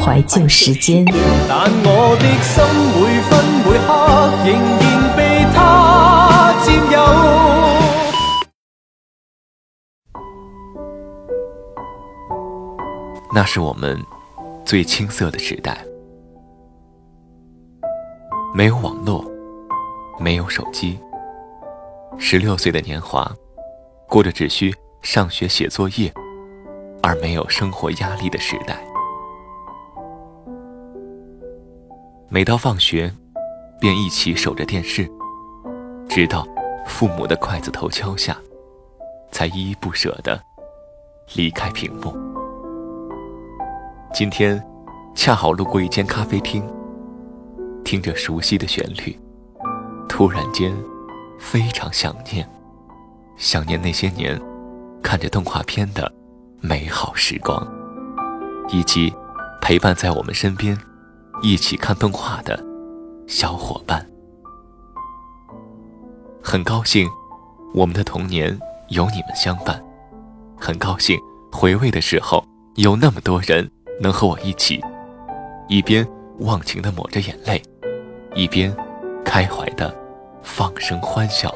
怀旧时间。但我的心每分每刻仍然被他占有。那是我们最青涩的时代。没有网络，没有手机。十六岁的年华，过着只需上学写作业，而没有生活压力的时代。每到放学，便一起守着电视，直到父母的筷子头敲下，才依依不舍地离开屏幕。今天，恰好路过一间咖啡厅。听着熟悉的旋律，突然间非常想念，想念那些年看着动画片的美好时光，以及陪伴在我们身边一起看动画的小伙伴。很高兴我们的童年有你们相伴，很高兴回味的时候有那么多人能和我一起，一边忘情的抹着眼泪。一边开怀的放声欢笑。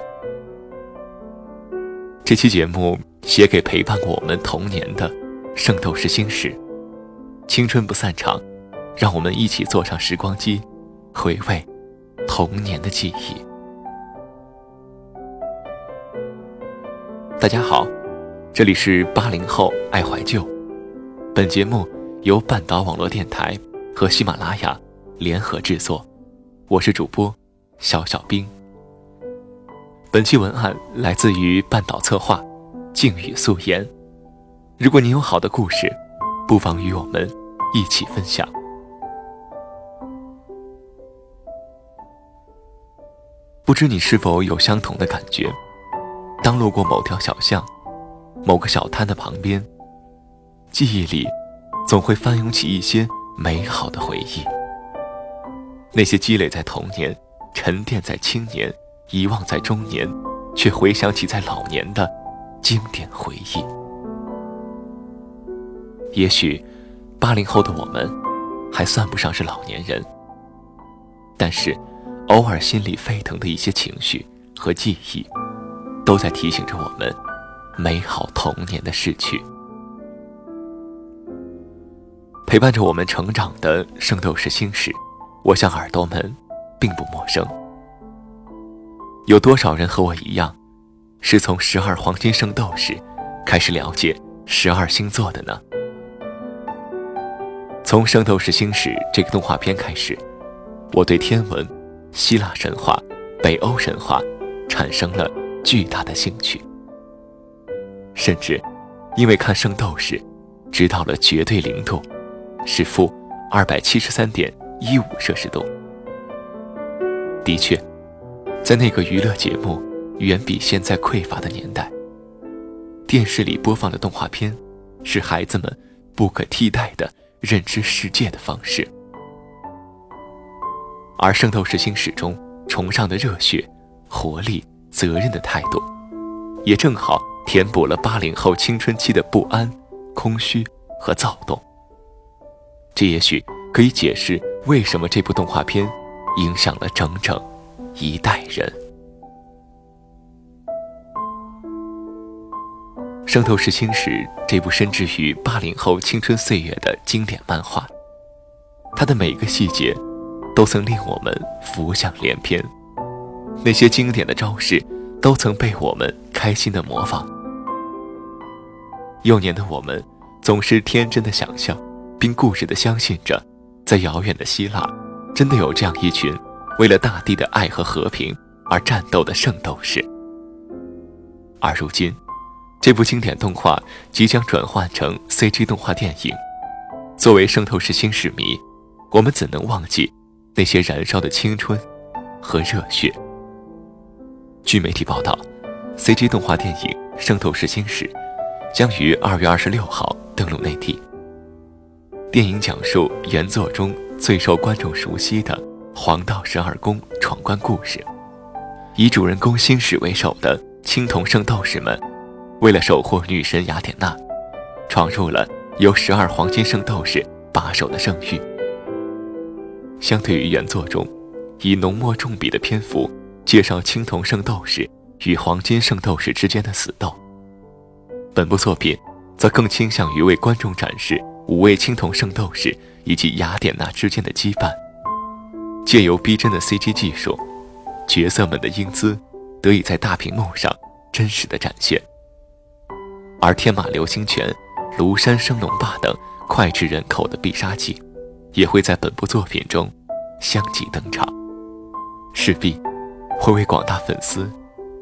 这期节目写给陪伴过我们童年的《圣斗士星矢》，青春不散场，让我们一起坐上时光机，回味童年的记忆。大家好，这里是八零后爱怀旧，本节目由半岛网络电台和喜马拉雅联合制作。我是主播小小兵。本期文案来自于半岛策划，静语素颜。如果你有好的故事，不妨与我们一起分享。不知你是否有相同的感觉？当路过某条小巷、某个小摊的旁边，记忆里总会翻涌起一些美好的回忆。那些积累在童年、沉淀在青年、遗忘在中年，却回想起在老年的经典回忆。也许，八零后的我们还算不上是老年人，但是，偶尔心里沸腾的一些情绪和记忆，都在提醒着我们美好童年的逝去。陪伴着我们成长的《圣斗士星矢》。我想耳朵们并不陌生。有多少人和我一样，是从十二黄金圣斗士开始了解十二星座的呢？从《圣斗士星矢》这个动画片开始，我对天文、希腊神话、北欧神话产生了巨大的兴趣，甚至因为看圣斗士，知道了绝对零度是负二百七十三点。一五摄氏度。的确，在那个娱乐节目远比现在匮乏的年代，电视里播放的动画片是孩子们不可替代的认知世界的方式。而《圣斗士星矢》中崇尚的热血、活力、责任的态度，也正好填补了八零后青春期的不安、空虚和躁动。这也许可以解释。为什么这部动画片影响了整整一代人？《圣斗士星矢》这部深植于八零后青春岁月的经典漫画，它的每个细节都曾令我们浮想联翩，那些经典的招式都曾被我们开心的模仿。幼年的我们总是天真的想象，并固执的相信着。在遥远的希腊，真的有这样一群为了大地的爱和和平而战斗的圣斗士。而如今，这部经典动画即将转换成 CG 动画电影。作为圣斗士星矢迷，我们怎能忘记那些燃烧的青春和热血。据媒体报道，CG 动画电影《圣斗士星矢》将于二月二十六号登陆内地。电影讲述原作中最受观众熟悉的黄道十二宫闯关故事，以主人公星矢为首的青铜圣斗士们，为了守护女神雅典娜，闯入了由十二黄金圣斗士把守的圣域。相对于原作中，以浓墨重笔的篇幅介绍青铜圣斗士与黄金圣斗士之间的死斗，本部作品则更倾向于为观众展示。五位青铜圣斗士以及雅典娜之间的羁绊，借由逼真的 CG 技术，角色们的英姿得以在大屏幕上真实的展现。而天马流星拳、庐山升龙霸等脍炙人口的必杀技，也会在本部作品中相继登场，势必会为广大粉丝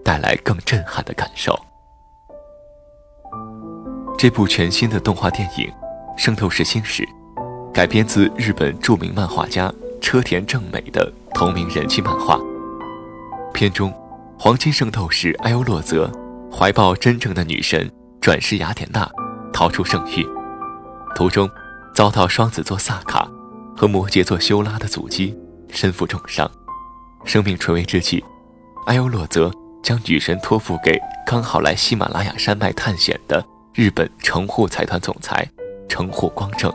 带来更震撼的感受。这部全新的动画电影。《圣斗士星矢》改编自日本著名漫画家车田正美的同名人气漫画。片中，黄金圣斗士艾欧洛泽怀抱真正的女神转世雅典娜，逃出圣域，途中遭到双子座萨卡和摩羯座修拉的阻击，身负重伤，生命垂危之际，艾欧洛泽将女神托付给刚好来喜马拉雅山脉探险的日本城户财团总裁。称获光正，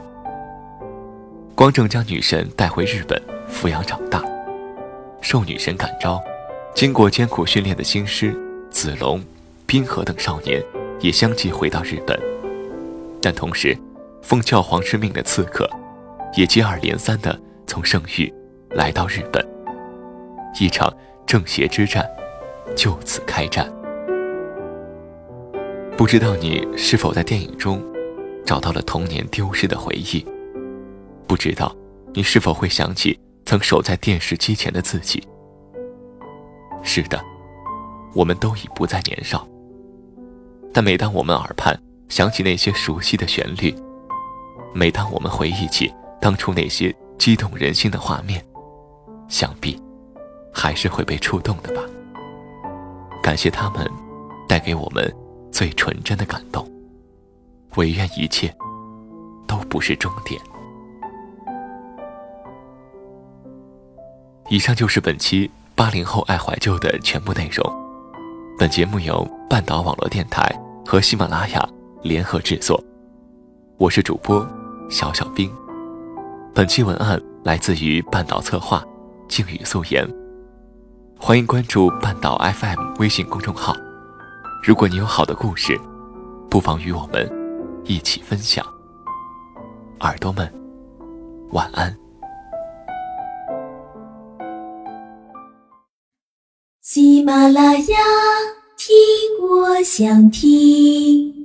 光正将女神带回日本抚养长大。受女神感召，经过艰苦训练的星师、子龙、冰河等少年也相继回到日本。但同时，奉教皇之命的刺客也接二连三地从圣域来到日本。一场正邪之战就此开战。不知道你是否在电影中？找到了童年丢失的回忆，不知道你是否会想起曾守在电视机前的自己。是的，我们都已不再年少。但每当我们耳畔响起那些熟悉的旋律，每当我们回忆起当初那些激动人心的画面，想必还是会被触动的吧。感谢他们，带给我们最纯真的感动。唯愿一切都不是终点。以上就是本期八零后爱怀旧的全部内容。本节目由半岛网络电台和喜马拉雅联合制作，我是主播小小兵。本期文案来自于半岛策划静语素颜。欢迎关注半岛 FM 微信公众号。如果你有好的故事，不妨与我们。一起分享，耳朵们，晚安。喜马拉雅，听我想听。